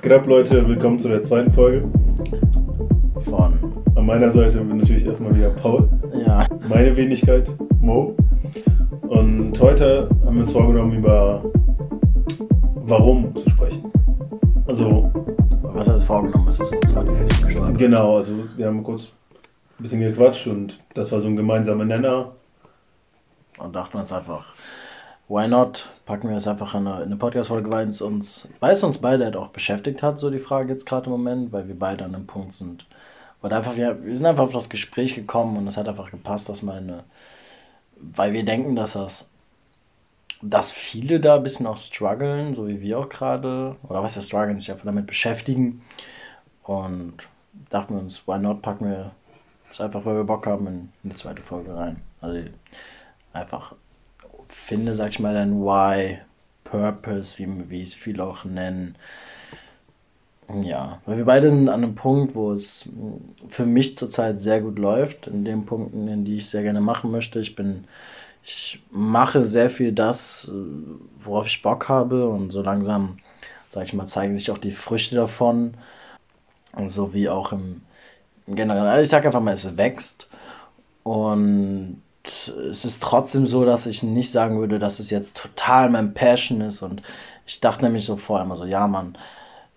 Was geht ab, Leute? Willkommen zu der zweiten Folge. Von. An meiner Seite bin natürlich erstmal wieder Paul. Ja. Meine Wenigkeit, Mo. Und heute haben wir uns vorgenommen, über Warum zu sprechen. Also. Was heißt vorgenommen? Es ist uns dich gestorben. Genau, also wir haben kurz ein bisschen gequatscht und das war so ein gemeinsamer Nenner. Und dachten uns einfach, why not? Packen wir es einfach in eine, in eine Podcast-Folge, weil es uns, weil es uns beide halt auch beschäftigt hat, so die Frage jetzt gerade im Moment, weil wir beide an einem Punkt sind. Weil einfach, wir, wir sind einfach auf das Gespräch gekommen und es hat einfach gepasst, dass meine, weil wir denken, dass das, dass viele da ein bisschen auch strugglen, so wie wir auch gerade, oder was ja strugglen, sich einfach damit beschäftigen. Und dachten wir uns, why not, packen wir es einfach, weil wir Bock haben, in, in die zweite Folge rein. Also einfach finde, sag ich mal, dein Why, Purpose, wie, wie es viele auch nennen. Ja, weil wir beide sind an einem Punkt, wo es für mich zurzeit sehr gut läuft, in den Punkten, in die ich sehr gerne machen möchte. Ich bin, ich mache sehr viel das, worauf ich Bock habe und so langsam, sag ich mal, zeigen sich auch die Früchte davon. So wie auch im, im Generellen. Also ich sag einfach mal, es wächst und es ist trotzdem so, dass ich nicht sagen würde, dass es jetzt total mein Passion ist. Und ich dachte nämlich so vorher immer so, ja, Mann,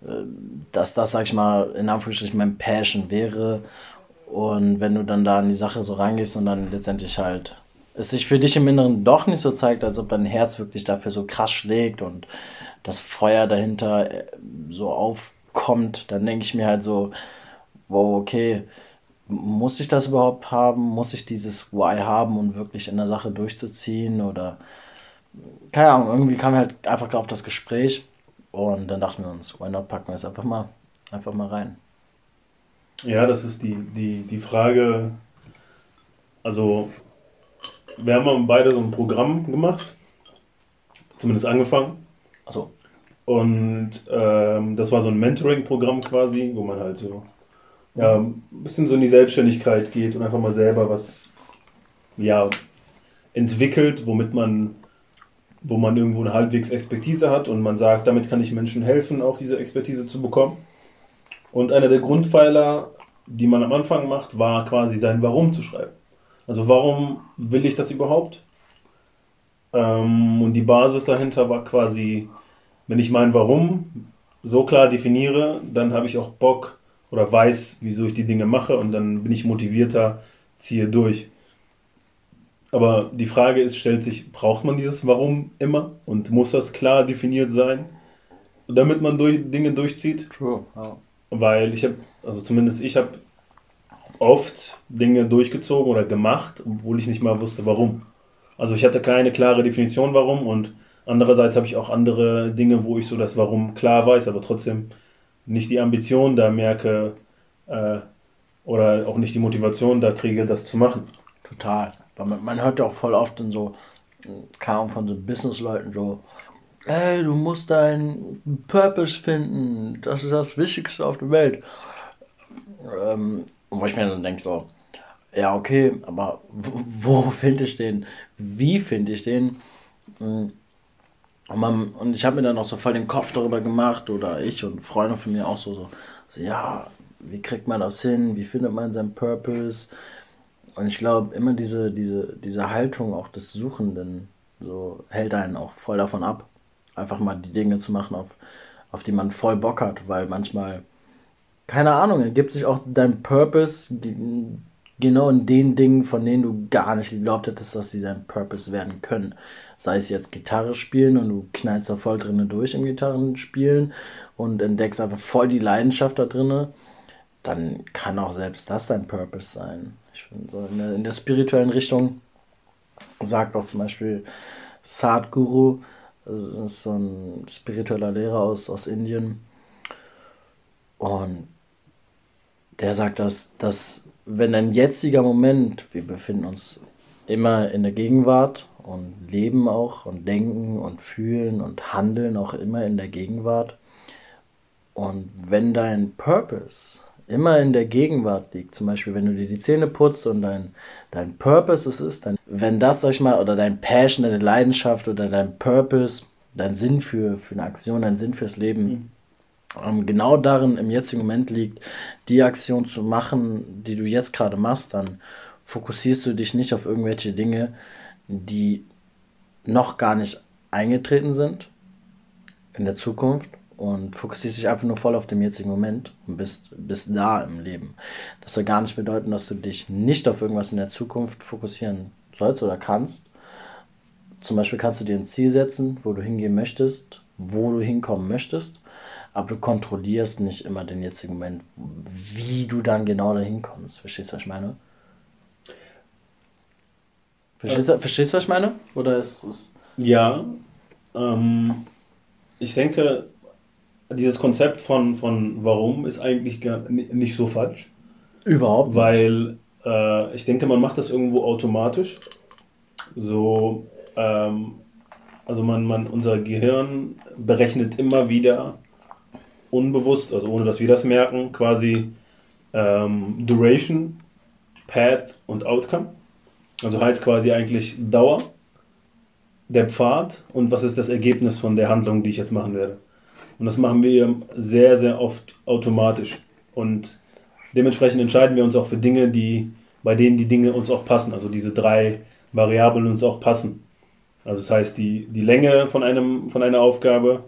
äh, dass das, sag ich mal, in Anführungsstrichen mein Passion wäre. Und wenn du dann da in die Sache so reingehst und dann letztendlich halt es sich für dich im Inneren doch nicht so zeigt, als ob dein Herz wirklich dafür so krass schlägt und das Feuer dahinter äh, so aufkommt, dann denke ich mir halt so, wow, okay, muss ich das überhaupt haben? Muss ich dieses Why haben und um wirklich in der Sache durchzuziehen? Oder keine Ahnung, irgendwie kam halt einfach auf das Gespräch und dann dachten wir uns, why not packen wir es einfach mal, einfach mal rein. Ja, das ist die, die, die Frage. Also, wir haben beide so ein Programm gemacht, zumindest angefangen. Achso. Und ähm, das war so ein Mentoring-Programm quasi, wo man halt so ja, ein bisschen so in die Selbstständigkeit geht und einfach mal selber was ja, entwickelt, womit man, wo man irgendwo eine halbwegs Expertise hat und man sagt, damit kann ich Menschen helfen, auch diese Expertise zu bekommen. Und einer der Grundpfeiler, die man am Anfang macht, war quasi sein Warum zu schreiben. Also warum will ich das überhaupt? Ähm, und die Basis dahinter war quasi, wenn ich mein Warum so klar definiere, dann habe ich auch Bock, oder weiß, wieso ich die Dinge mache und dann bin ich motivierter, ziehe durch. Aber die Frage ist, stellt sich, braucht man dieses Warum immer und muss das klar definiert sein, damit man durch, Dinge durchzieht? True. Ja. Weil ich habe, also zumindest ich habe oft Dinge durchgezogen oder gemacht, obwohl ich nicht mal wusste, warum. Also ich hatte keine klare Definition, warum und andererseits habe ich auch andere Dinge, wo ich so das Warum klar weiß, aber trotzdem nicht die Ambition da merke äh, oder auch nicht die Motivation da kriege, das zu machen. Total. Man, man hört ja auch voll oft in so, kam von so Businessleuten so, ey, du musst deinen Purpose finden, das ist das Wichtigste auf der Welt. Ähm, wo ich mir dann denke so, ja okay, aber wo, wo finde ich den? Wie finde ich den? Hm, und, man, und ich habe mir dann auch so voll den Kopf darüber gemacht, oder ich und Freunde von mir auch so, so, so ja, wie kriegt man das hin? Wie findet man seinen Purpose? Und ich glaube, immer diese, diese, diese Haltung auch des Suchenden so hält einen auch voll davon ab, einfach mal die Dinge zu machen, auf, auf die man voll Bock hat, weil manchmal, keine Ahnung, ergibt sich auch dein Purpose genau in den Dingen, von denen du gar nicht geglaubt hättest, dass sie dein Purpose werden können. Sei es jetzt Gitarre spielen und du knallst da voll drinnen durch im Gitarrenspielen und entdeckst einfach voll die Leidenschaft da drinnen, dann kann auch selbst das dein Purpose sein. Ich finde, so in der, in der spirituellen Richtung sagt auch zum Beispiel Sadhguru, das ist so ein spiritueller Lehrer aus, aus Indien, und der sagt, dass, dass wenn ein jetziger Moment, wir befinden uns immer in der Gegenwart und leben auch und denken und fühlen und handeln auch immer in der Gegenwart. Und wenn dein Purpose immer in der Gegenwart liegt, zum Beispiel wenn du dir die Zähne putzt und dein, dein Purpose es ist, dann, wenn das, sag ich mal, oder dein Passion, deine Leidenschaft oder dein Purpose, dein Sinn für, für eine Aktion, dein Sinn fürs Leben, mhm. Ähm, genau darin im jetzigen Moment liegt, die Aktion zu machen, die du jetzt gerade machst, dann fokussierst du dich nicht auf irgendwelche Dinge, die noch gar nicht eingetreten sind in der Zukunft und fokussierst dich einfach nur voll auf den jetzigen Moment und bist, bist da im Leben. Das soll gar nicht bedeuten, dass du dich nicht auf irgendwas in der Zukunft fokussieren sollst oder kannst. Zum Beispiel kannst du dir ein Ziel setzen, wo du hingehen möchtest, wo du hinkommen möchtest, aber du kontrollierst nicht immer den jetzigen Moment, wie du dann genau dahin kommst. Verstehst du, was ich meine? Verstehst, du, verstehst du, was ich meine? Oder ist es. Ja. Ähm, ich denke, dieses Konzept von, von warum ist eigentlich gar nicht so falsch. Überhaupt nicht. Weil äh, ich denke, man macht das irgendwo automatisch. So, ähm, also man, man, unser Gehirn berechnet immer wieder unbewusst, also ohne dass wir das merken, quasi ähm, Duration, Path und Outcome. Also heißt quasi eigentlich Dauer, der Pfad und was ist das Ergebnis von der Handlung, die ich jetzt machen werde. Und das machen wir sehr, sehr oft automatisch. Und dementsprechend entscheiden wir uns auch für Dinge, die, bei denen die Dinge uns auch passen. Also diese drei Variablen uns auch passen. Also das heißt, die, die Länge von, einem, von einer Aufgabe,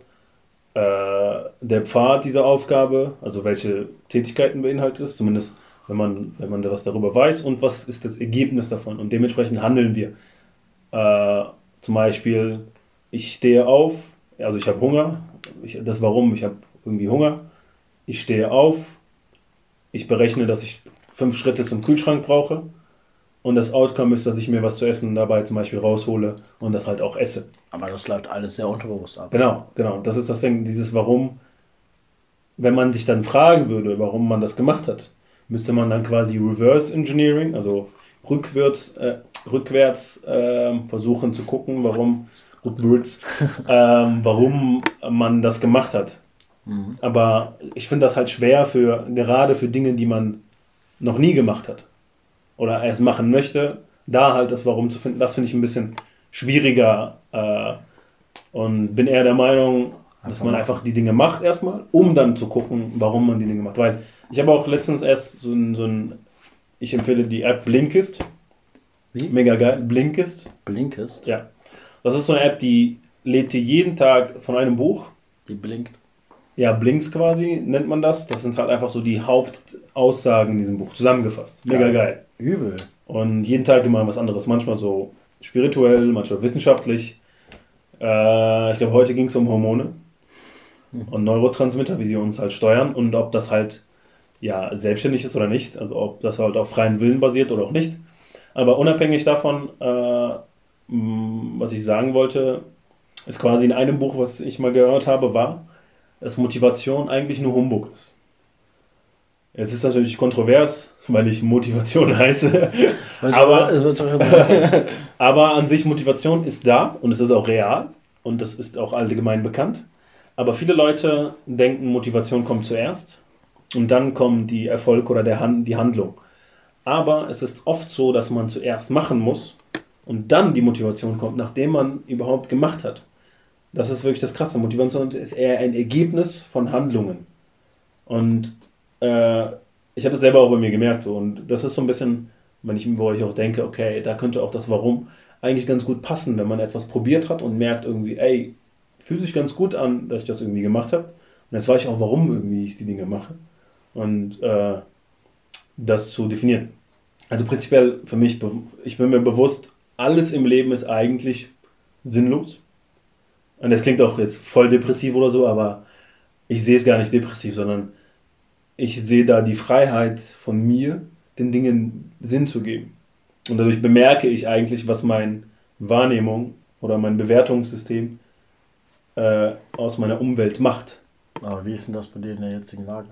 der Pfad dieser Aufgabe, also welche Tätigkeiten beinhaltet es, zumindest wenn man, wenn man was darüber weiß und was ist das Ergebnis davon. Und dementsprechend handeln wir. Äh, zum Beispiel, ich stehe auf, also ich habe Hunger, ich, das Warum, ich habe irgendwie Hunger, ich stehe auf, ich berechne, dass ich fünf Schritte zum Kühlschrank brauche und das Outcome ist, dass ich mir was zu essen dabei zum Beispiel raushole und das halt auch esse. Aber das läuft alles sehr unterbewusst ab. Genau, genau. Das ist das Ding, dieses Warum. Wenn man sich dann fragen würde, warum man das gemacht hat, müsste man dann quasi Reverse Engineering, also rückwärts, äh, rückwärts äh, versuchen zu gucken, warum, rückwärts, äh, warum man das gemacht hat. Mhm. Aber ich finde das halt schwer für, gerade für Dinge, die man noch nie gemacht hat oder erst machen möchte, da halt das Warum zu finden, das finde ich ein bisschen schwieriger äh, und bin eher der Meinung, dass man einfach die Dinge macht erstmal, um dann zu gucken, warum man die Dinge macht. Weil ich habe auch letztens erst so ein, so ein, ich empfehle die App Blinkist. Wie? Mega geil. Blinkist. Blinkist? Ja. Das ist so eine App, die lädt dir jeden Tag von einem Buch. Die blinkt. Ja, Blinks quasi nennt man das. Das sind halt einfach so die Hauptaussagen in diesem Buch zusammengefasst. Mega geil. geil. Übel. Und jeden Tag immer was anderes. Manchmal so spirituell, manchmal wissenschaftlich. Äh, ich glaube, heute ging es um Hormone und Neurotransmitter, wie sie uns halt steuern und ob das halt ja selbstständig ist oder nicht, also ob das halt auf freien Willen basiert oder auch nicht. Aber unabhängig davon, äh, was ich sagen wollte, ist quasi in einem Buch, was ich mal gehört habe, war, dass Motivation eigentlich nur Humbug ist. Jetzt ist natürlich kontrovers, weil ich Motivation heiße. aber, aber an sich Motivation ist da und es ist auch real und das ist auch allgemein bekannt. Aber viele Leute denken, Motivation kommt zuerst und dann kommt die Erfolg oder der Hand, die Handlung. Aber es ist oft so, dass man zuerst machen muss und dann die Motivation kommt, nachdem man überhaupt gemacht hat. Das ist wirklich das Krasse. Motivation ist eher ein Ergebnis von Handlungen. Und äh, ich habe es selber auch bei mir gemerkt. So. Und das ist so ein bisschen, ich, wo ich auch denke, okay, da könnte auch das Warum eigentlich ganz gut passen, wenn man etwas probiert hat und merkt irgendwie, ey, fühlt sich ganz gut an, dass ich das irgendwie gemacht habe. Und jetzt weiß ich auch, warum irgendwie ich die Dinge mache. Und äh, das zu definieren. Also prinzipiell für mich, ich bin mir bewusst, alles im Leben ist eigentlich sinnlos. Und das klingt auch jetzt voll depressiv oder so, aber ich sehe es gar nicht depressiv, sondern ich sehe da die Freiheit von mir, den Dingen Sinn zu geben. Und dadurch bemerke ich eigentlich, was meine Wahrnehmung oder mein Bewertungssystem äh, aus meiner Umwelt macht. Aber wie ist denn das bei dir in der jetzigen Lage?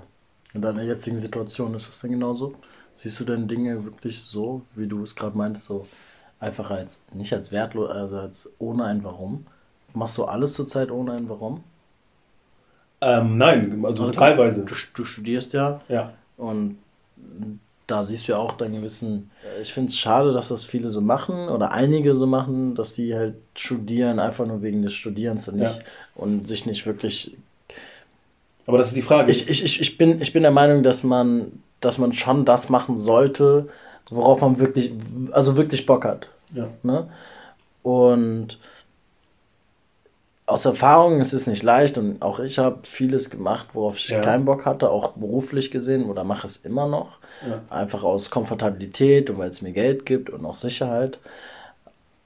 In deiner jetzigen Situation ist das denn genauso? Siehst du denn Dinge wirklich so, wie du es gerade meintest, so einfach als, nicht als wertlos, also als ohne ein Warum? Machst du alles zurzeit ohne ein Warum? Ähm, nein, also okay. teilweise. Du, du, studierst ja. Ja. Und da siehst du ja auch deinen gewissen. Ich finde es schade, dass das viele so machen oder einige so machen, dass die halt studieren einfach nur wegen des Studierens und nicht ja. und sich nicht wirklich Aber das ist die Frage. Ich, ich, ich, ich, bin, ich bin der Meinung, dass man, dass man schon das machen sollte, worauf man wirklich, also wirklich Bock hat. Ja. Ne? Und aus Erfahrung ist es nicht leicht und auch ich habe vieles gemacht, worauf ich Ja. keinen Bock hatte, auch beruflich gesehen oder mache es immer noch. Ja. Einfach aus Komfortabilität und weil es mir Geld gibt und auch Sicherheit.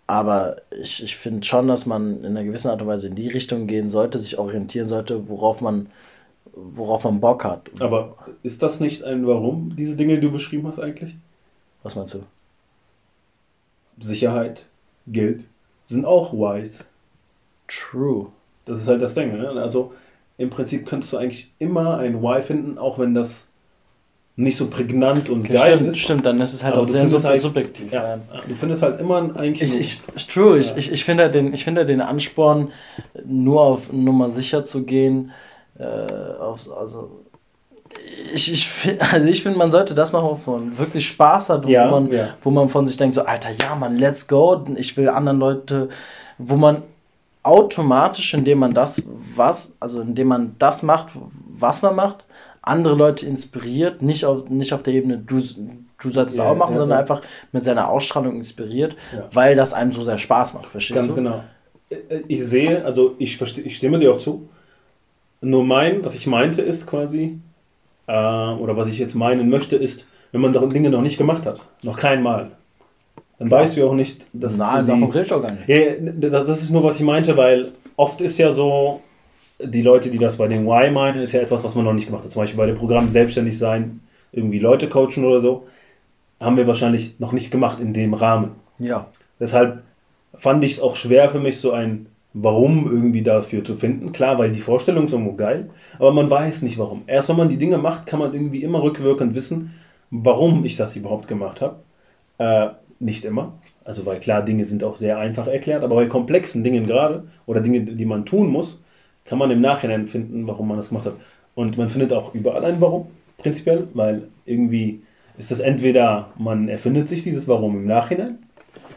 Aber ich, ich finde schon, dass man in einer gewissen Art und Weise in die Richtung gehen sollte, sich orientieren sollte, worauf man, worauf man Bock hat. Aber ist das nicht ein Warum, diese Dinge, die du beschrieben hast eigentlich? Was meinst du? Sicherheit, Geld sind auch Whys. True. Das ist halt das Ding. Ne? Also im Prinzip könntest du eigentlich immer ein Why finden, auch wenn das nicht so prägnant und Okay, geil stimmt, ist. stimmt, dann ist es halt Aber auch sehr sub halt- subjektiv. Ja, du findest halt immer eigentlich. Ich, ich, true, ich, Ja. ich, ich finde halt den, ich finde halt den Ansporn, nur auf Nummer sicher zu gehen, äh, auf, also ich, ich, also ich finde, man sollte das machen, wo man wirklich Spaß hat und Ja, wo, man, ja. wo man von sich denkt, so, Alter, ja, man, let's go, ich will anderen Leute, wo man automatisch, indem man das, was, also indem man das macht, was man macht, andere Leute inspiriert, nicht auf, nicht auf der Ebene, du, du sollst es Ja, auch machen, ja, sondern ja. einfach mit seiner Ausstrahlung inspiriert, weil das einem so sehr Spaß macht, verstehst Ganz du? genau. Äh, Ich sehe, also ich, ich stimme dir auch zu. Nur mein, was ich meinte, ist quasi, äh, oder was ich jetzt meinen möchte, ist, wenn man Dinge noch nicht gemacht hat, noch kein Mal, dann weißt du ja auch nicht, dass Nein, du davon die, rede ich auch gar nicht. Ja, das ist nur, was ich meinte, weil oft ist ja so, die Leute, die das bei den Why meinen, ist ja etwas, was man noch nicht gemacht hat. Zum Beispiel bei dem Programm Selbstständig sein, irgendwie Leute coachen oder so, haben wir wahrscheinlich noch nicht gemacht in dem Rahmen. Ja. Deshalb fand ich es auch schwer für mich, so ein Warum irgendwie dafür zu finden. Klar, weil die Vorstellung ist irgendwo geil, aber man weiß nicht warum. Erst wenn man die Dinge macht, kann man irgendwie immer rückwirkend wissen, warum ich das überhaupt gemacht habe. Äh, nicht immer. Also, weil klar, Dinge sind auch sehr einfach erklärt, aber bei komplexen Dingen gerade oder Dinge, die man tun muss, kann man im Nachhinein finden, warum man das gemacht hat. Und man findet auch überall ein Warum, prinzipiell, weil irgendwie ist das entweder, man erfindet sich dieses Warum im Nachhinein.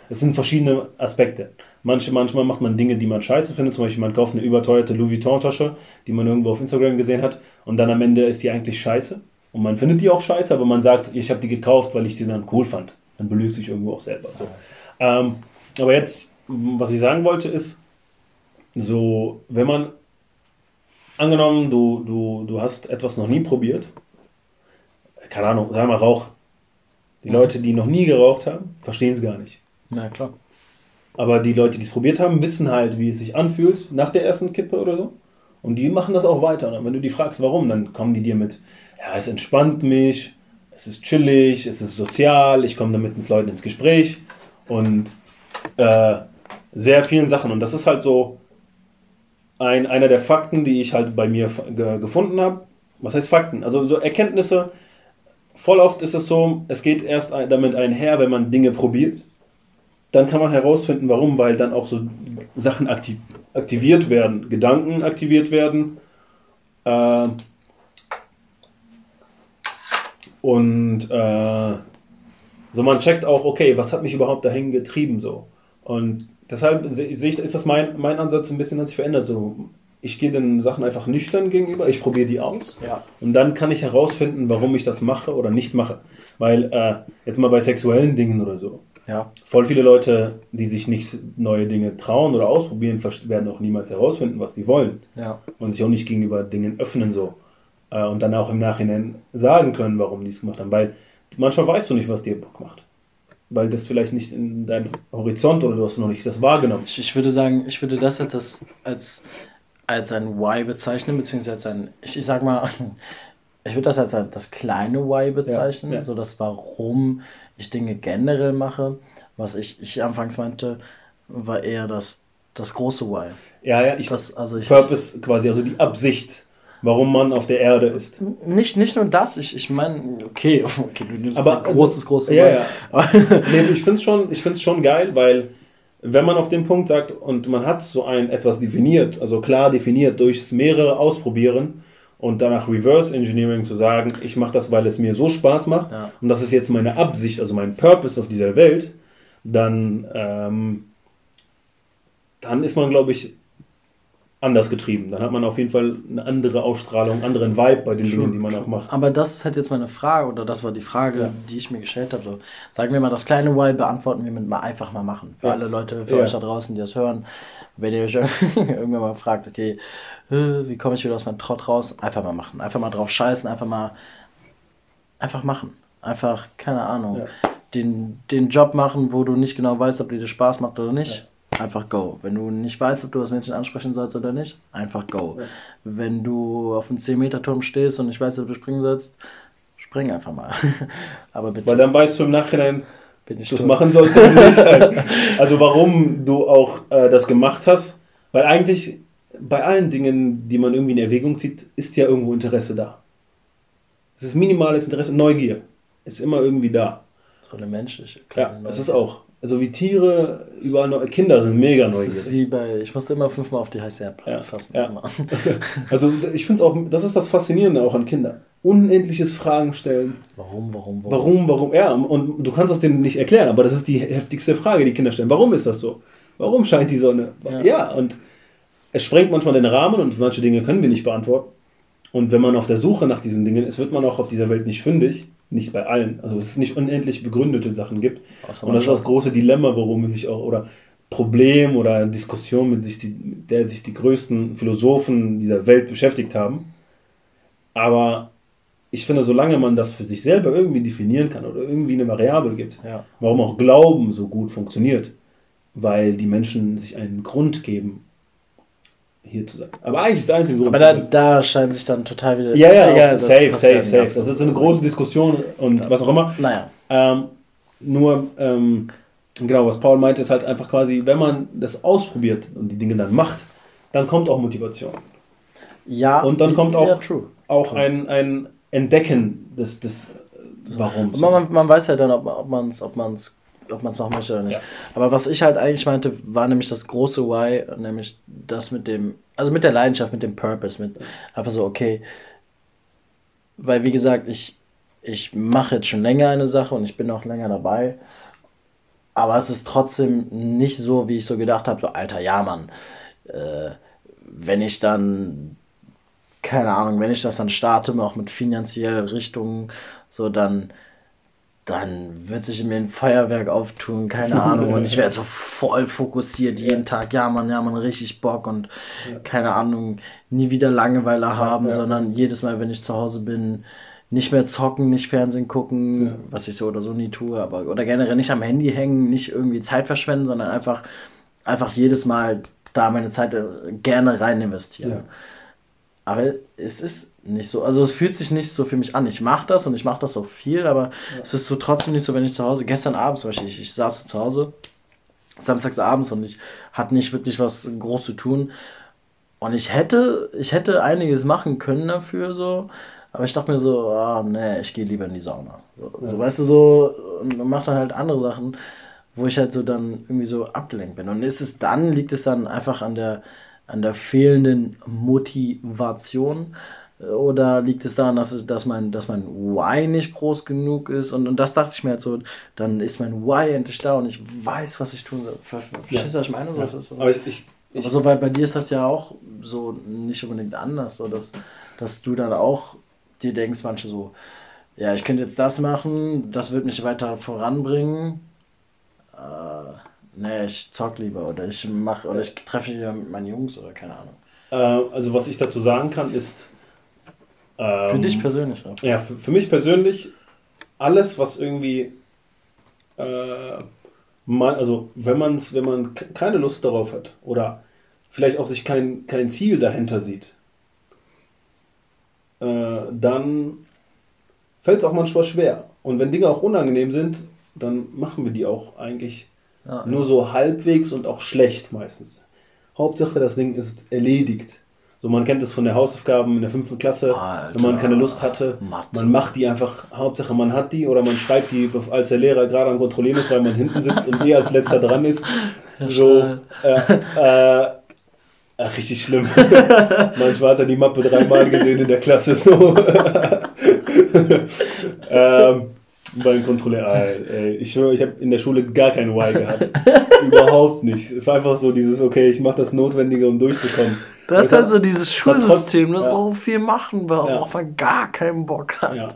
Es sind verschiedene Aspekte. Manche, manchmal macht man Dinge, die man scheiße findet. Zum Beispiel, man kauft eine überteuerte Louis Vuitton-Tasche, die man irgendwo auf Instagram gesehen hat. Und dann am Ende ist die eigentlich scheiße. Und man findet die auch scheiße, aber man sagt, ich habe die gekauft, weil ich die dann cool fand. Dann belügt sich irgendwo auch selber. So. Ähm, aber jetzt, was ich sagen wollte, ist, so, wenn man, angenommen, du, du, du hast etwas noch nie probiert, keine Ahnung, sagen wir mal Rauch. Die Leute, die noch nie geraucht haben, verstehen es gar nicht. Ja, klar. Aber die Leute, die es probiert haben, wissen halt, wie es sich anfühlt nach der ersten Kippe oder so. Und die machen das auch weiter. Und wenn du die fragst, warum, dann kommen die dir mit, ja, es entspannt mich, es ist chillig, es ist sozial, ich komme damit mit Leuten ins Gespräch und äh, sehr vielen Sachen. Und das ist halt so ein, einer der Fakten, die ich halt bei mir ge gefunden habe. Was heißt Fakten? Also so Erkenntnisse. Voll oft ist es so, es geht erst damit einher, wenn man Dinge probiert dann kann man herausfinden, warum, weil dann auch so Sachen aktiv aktiviert werden, Gedanken aktiviert werden. Äh, und äh, so man checkt auch, okay, was hat mich überhaupt dahin getrieben so. Und deshalb sehe seh ich, ist das mein, mein Ansatz ein bisschen hat sich verändert. So, ich gehe den Sachen einfach nüchtern gegenüber, ich probiere die aus. Ja. Und dann kann ich herausfinden, warum ich das mache oder nicht mache. Weil äh, jetzt mal bei sexuellen Dingen oder so. Ja. Voll viele Leute, die sich nicht neue Dinge trauen oder ausprobieren, werden auch niemals herausfinden, was sie wollen. Ja. Und sich auch nicht gegenüber Dingen öffnen so. Äh, und dann auch im Nachhinein sagen können, warum die es gemacht haben. Weil manchmal weißt du nicht, was dir Bock macht. Weil das vielleicht nicht in deinem Horizont oder du hast noch nicht das wahrgenommen. Ich, ich würde sagen, ich würde das als, als, als ein Why bezeichnen, beziehungsweise als ein, ich, ich sag mal, ich würde das als ein- das kleine Why bezeichnen, Ja, ja. so das Warum ich Dinge generell mache. Was ich, ich anfangs meinte, war eher das, das große Why. Ja, ja, ich Das, also ich, Purpose quasi, also die Absicht, warum man auf der Erde ist. nicht, nicht nur das, ich, ich meine, okay, okay, du nimmst Aber ein großes, großes ja, ja. nee, ich finde es schon, ich find's schon geil, weil wenn man auf den Punkt sagt und man hat so ein etwas definiert, also klar definiert durchs mehrere Ausprobieren und danach Reverse Engineering zu sagen, ich mache das, weil es mir so Spaß macht Ja. und das ist jetzt meine Absicht, also mein Purpose auf dieser Welt, dann, ähm, dann ist man, glaube ich, anders getrieben. Dann hat man auf jeden Fall eine andere Ausstrahlung, einen anderen Vibe bei den True, Dingen, die man auch macht. Aber das ist halt jetzt meine Frage, oder das war die Frage, Ja. die ich mir gestellt habe. So, sagen wir mal, das kleine Why beantworten wir mit mal einfach mal machen. Für Ja. alle Leute, für Ja. euch da draußen, die das hören. Wenn ihr euch irgendwann mal fragt, okay, äh, wie komme ich wieder aus meinem Trott raus? Einfach mal machen. Einfach mal drauf scheißen, einfach mal, einfach machen. Einfach, keine Ahnung, den, den Job machen, wo du nicht genau weißt, ob dir das Spaß macht oder nicht. Einfach go. Wenn du nicht weißt, ob du das Mädchen ansprechen sollst oder nicht, einfach go. Ja. Wenn du auf einem 10-Meter-Turm stehst und nicht weißt, ob du springen sollst, spring einfach mal. Aber bitte, Weil dann weißt du im Nachhinein, bin ich du es machen sollst oder nicht. Also warum du auch äh, das gemacht hast. Weil eigentlich bei allen Dingen, die man irgendwie in Erwägung zieht, ist ja irgendwo Interesse da. Es ist minimales Interesse, Neugier ist immer irgendwie da. So eine menschliche. Ja, das ist auch. Also wie Tiere, überall neu, Kinder sind mega Das ist neugierig. wie bei, ich musste immer fünfmal auf die heiße Erdplatte Ja, fassen. ja. Also ich finde es auch, das ist das Faszinierende auch an Kindern. Unendliches Fragen stellen. Warum, warum, warum? Warum, warum? Ja, und du kannst das denen nicht erklären, aber das ist die heftigste Frage, die Kinder stellen. Warum ist das so? Warum scheint die Sonne? Ja. Ja, und es sprengt manchmal den Rahmen und manche Dinge können wir nicht beantworten. Und wenn man auf der Suche nach diesen Dingen ist, wird man auch auf dieser Welt nicht fündig. Nicht bei allen. Also es ist nicht unendlich begründete Sachen gibt. Außer Und das ist das große Dilemma, worum man sich auch, oder Problem oder Diskussion, mit sich die, mit der sich die größten Philosophen dieser Welt beschäftigt haben. Aber ich finde, solange man das für sich selber irgendwie definieren kann oder irgendwie eine Variable gibt, Ja. warum auch Glauben so gut funktioniert, weil die Menschen sich einen Grund geben, hier zu sein. Aber eigentlich ist das einzige Grund. Aber da, da scheinen sich dann total wieder. ja, ja, Egal, das- safe, das safe, safe. Das ist eine große Diskussion und was auch immer. Naja. Ähm, nur, ähm, genau, was Paul meinte, ist halt einfach quasi, wenn man das ausprobiert und die Dinge dann macht, dann kommt auch Motivation. Ja. Und dann kommt auch- Ja, true. Auch ein, ein Entdecken des, des äh, Warums. Man, man, man weiß ja dann, ob, ob man es ob man's, ob man's machen möchte oder nicht. Ja. Aber was ich halt eigentlich meinte, war nämlich das große Why, nämlich das mit dem, also mit der Leidenschaft, mit dem Purpose, mit einfach so, okay, weil wie gesagt, ich, ich mache jetzt schon länger eine Sache und ich bin auch länger dabei. Aber es ist trotzdem nicht so, wie ich so gedacht habe, so alter, ja, Mann. Äh, wenn ich dann, keine Ahnung, wenn ich das dann starte, auch mit finanziell Richtungen, so dann, dann wird sich in mir ein Feuerwerk auftun, keine Ahnung, und ich werde so voll fokussiert jeden Tag, ja, Mann, ja, Mann, richtig Bock und keine Ahnung, nie wieder Langeweile haben, ja. sondern jedes Mal, wenn ich zu Hause bin, nicht mehr zocken, nicht Fernsehen gucken, Ja. was ich so oder so nie tue, aber oder generell nicht am Handy hängen, nicht irgendwie Zeit verschwenden, sondern einfach, einfach jedes Mal da meine Zeit äh, gerne rein investieren. Ja. Aber es ist nicht so, also es fühlt sich nicht so für mich an. Ich mache das und ich mache das auch viel, aber es ist so trotzdem nicht so, wenn ich zu Hause, gestern Abend zum Beispiel, ich, ich saß zu Hause, samstags abends und ich hatte nicht wirklich was groß zu tun. Und ich hätte, ich hätte einiges machen können dafür, so. Aber ich dachte mir so, ah, nee, ich gehe lieber in die Sauna. So, so weißt du, so, und mach dann halt andere Sachen, wo ich halt so dann irgendwie so abgelenkt bin. Und ist es dann, liegt es dann einfach an der, an der fehlenden Motivation? Oder liegt es daran, dass, dass, mein, dass mein Why nicht groß genug ist? Und, und das dachte ich mir halt so, dann ist mein Why endlich da und ich weiß, was ich tun soll. Ver- ver- Verstehst du, was ich meine? So, Ja. ist. Aber ich, ich, ich, Aber so, weil bei dir ist das ja auch so nicht unbedingt anders, so dass, dass du dann auch dir denkst, manche so, ja, ich könnte jetzt das machen, das wird mich weiter voranbringen. Äh, nee, ich zock lieber oder ich mach oder ich treffe wieder mit meinen Jungs oder keine Ahnung. äh, also was ich dazu sagen kann, ist. Für ähm, dich persönlich, ne? Ja, für, für mich persönlich, alles, was irgendwie, äh, man, also wenn, man's, wenn man keine Lust darauf hat oder vielleicht auch sich kein, kein Ziel dahinter sieht, äh, dann fällt es auch manchmal schwer. Und wenn Dinge auch unangenehm sind, dann machen wir die auch eigentlich Ja, nur so halbwegs und auch schlecht meistens. Hauptsache, das Ding ist erledigt. So, man kennt es von der Hausaufgaben in der fünften Klasse, Alter. wenn man keine Lust hatte. Mathe. Man macht die einfach, Hauptsache man hat die oder man schreibt die, als der Lehrer gerade am Kontrollieren ist, weil man hinten sitzt und eh als letzter dran ist. So, äh, äh, ach, richtig schlimm. Manchmal hat er die Mappe dreimal gesehen in der Klasse. So. ähm, Beim Kontrolleur. Ey, ich schwöre, ich habe in der Schule gar kein Y gehabt. Überhaupt nicht. Es war einfach so dieses, okay, ich mache das Notwendige, um durchzukommen. Das ist halt so dieses Schulsystem, das ja. so viel machen, Ja. worauf man gar keinen Bock hat. Ja.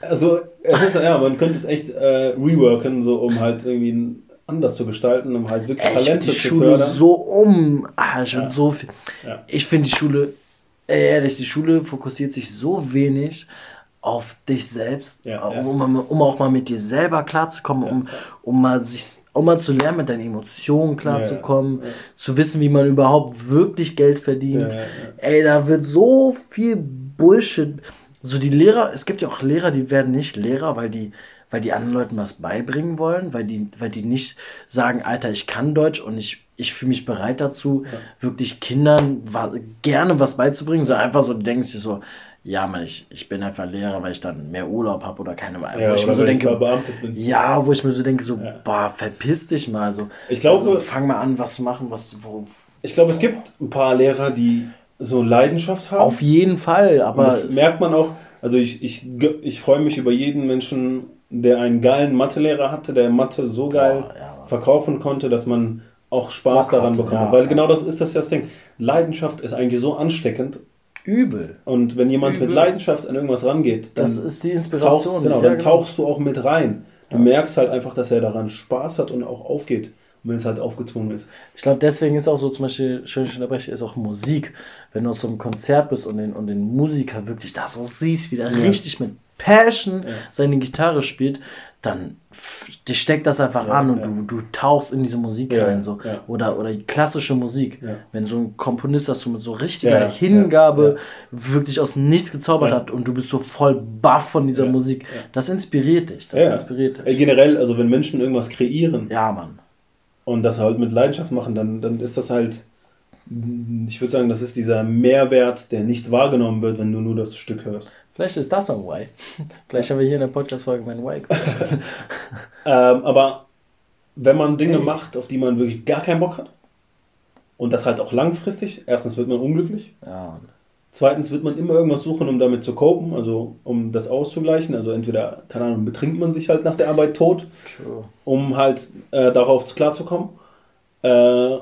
Also, ist, ja, man könnte es echt äh, reworken, so um halt irgendwie anders zu gestalten, um halt wirklich Ey, ich Talente die zu Schule fördern. so um. Ah, ich Ja. so viel. Ich finde die Schule, ehrlich, die Schule fokussiert sich so wenig auf dich selbst, Ja, um, ja. Um, um auch mal mit dir selber klarzukommen, um, um mal sich um mal zu lernen, mit deinen Emotionen klarzukommen, Ja, ja. zu wissen, wie man überhaupt wirklich Geld verdient. Ja. Ey, da wird so viel Bullshit. So die Lehrer, es gibt ja auch Lehrer, die werden nicht Lehrer, weil die, weil die anderen Leuten was beibringen wollen, weil die, weil die nicht sagen, Alter, ich kann Deutsch und ich, ich fühle mich bereit dazu, wirklich Kindern wa gerne was beizubringen, sondern einfach so, du denkst dir so, ja, man, ich, ich bin einfach Lehrer, weil ich dann mehr Urlaub habe oder keine Ahnung. Ja, wo ich mir so ich denke, bin. ja, wo ich mir so denke, so, Ja. boah, verpiss dich mal. So, Ich glaube- fang mal an, was zu machen, was, wo, Ich glaube, es gibt ein paar Lehrer, die so Leidenschaft haben. auf jeden Fall, Und aber das es- merkt man auch. Also ich, ich, ich freue mich über jeden Menschen, der einen geilen Mathelehrer hatte, der Mathe so geil Boah, ja. verkaufen konnte, dass man auch Spaß Bock daran bekommt. ja. Weil genau das ist das ja das Ding. Leidenschaft ist eigentlich so ansteckend. Übel. Und wenn jemand mit Übel. Leidenschaft an irgendwas rangeht, dann, Das ist die tauch, Inspiration. genau, Ja, dann tauchst du auch mit rein. Du merkst halt einfach, dass er daran Spaß hat und auch aufgeht. Wenn es halt aufgezwungen ist. Ich glaube, deswegen ist auch so zum Beispiel, schön ich unterbreche, ist auch Musik. Wenn du auf so einem Konzert bist und den, und den Musiker wirklich da so siehst, wie der richtig mit Passion seine Gitarre spielt, dann dich steckt das einfach Ja, an und ja. du, du tauchst in diese Musik Ja, rein. So. Oder, oder die klassische Musik. Wenn so ein Komponist das so mit so richtiger Hingabe wirklich aus Nichts gezaubert hat und du bist so voll baff von dieser Musik, das inspiriert dich. Das Ja, inspiriert dich. Generell, also wenn Menschen irgendwas kreieren, Ja, Mann. und das halt mit Leidenschaft machen, dann, dann ist das halt, ich würde sagen, das ist dieser Mehrwert, der nicht wahrgenommen wird, wenn du nur das Stück hörst. Vielleicht ist das mein Why. Vielleicht haben wir hier in der Podcast-Folge mein Why. Ähm, aber wenn man Dinge macht, auf die man wirklich gar keinen Bock hat, und das halt auch langfristig, erstens wird man unglücklich, ja, zweitens wird man immer irgendwas suchen, um damit zu copen, also um das auszugleichen. Also entweder, keine Ahnung, betrinkt man sich halt nach der Arbeit tot, True. um halt äh, darauf klarzukommen. Äh,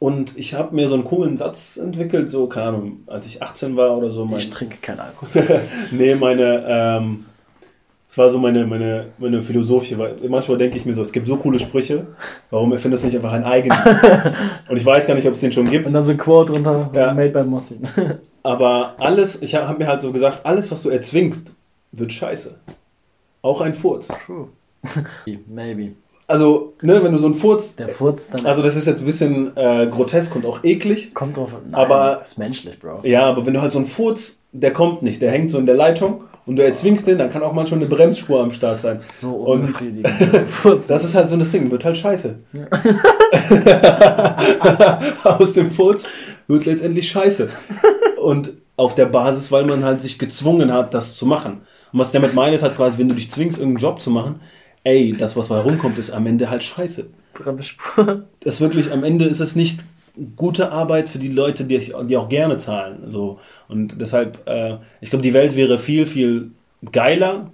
und ich habe mir so einen coolen Satz entwickelt, so, keine Ahnung, als ich 18 war oder so. Mein, Ich trinke keinen Alkohol. nee, meine, ähm, es war so meine, meine, meine Philosophie, weil manchmal denke ich mir so, es gibt so coole Sprüche, warum erfindest du nicht einfach einen eigenen? Und ich weiß gar nicht, ob es den schon gibt, Und dann so ein Quote drunter, Ja. made by Mossin. aber alles, ich habe hab mir halt so gesagt, alles, was du erzwingst, wird scheiße. Auch ein Furz. True. Maybe. Also, ne, wenn du so einen Furz, Der Furz dann also das ist jetzt ein bisschen äh, grotesk und auch eklig, kommt drauf. Nein, aber- ist menschlich, Bro. Ja, aber wenn du halt so einen Furz, der kommt nicht, der hängt so in der Leitung und du erzwingst den, dann kann auch manchmal eine Bremsspur am Start sein. So unbefriedigend. Furz. das ist halt so das Ding, wird halt scheiße. Aus dem Furz wird letztendlich scheiße. Und auf der Basis, weil man halt sich gezwungen hat, das zu machen. Und was ich damit meine, ist halt quasi, wenn du dich zwingst, irgendeinen Job zu machen, ey, das, was bei rumkommt, ist am Ende halt scheiße. Bremsspur. das wirklich, am Ende ist es nicht gute Arbeit für die Leute, die, die auch gerne zahlen. So. Und deshalb, äh, ich glaube, die Welt wäre viel, viel geiler,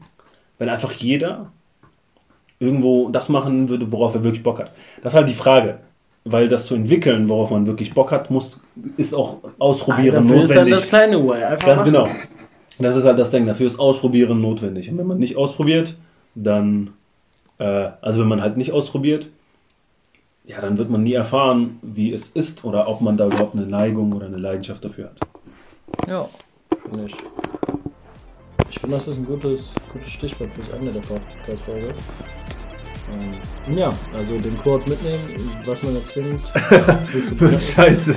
wenn einfach jeder irgendwo das machen würde, worauf er wirklich Bock hat. Das ist halt die Frage. Weil das zu entwickeln, worauf man wirklich Bock hat, muss, ist auch Ausprobieren Dafür ist dann notwendig. das kleine Why. Einfach Ganz machen. genau. Das ist halt das Ding. Dafür ist Ausprobieren notwendig. Und wenn man nicht ausprobiert, dann, äh, also wenn man halt nicht ausprobiert, ja, dann wird man nie erfahren, wie es ist oder ob man da überhaupt eine Neigung oder eine Leidenschaft dafür hat. Ja, finde ich. Ich finde, das ist ein gutes, gutes Stichwort fürs Ende der Podcast-Folge. Ähm, ja, also den Quote mitnehmen, was man erzwingt. Viel zu Scheiße.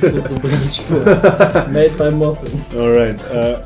Made by Mossin. Alright. Äh,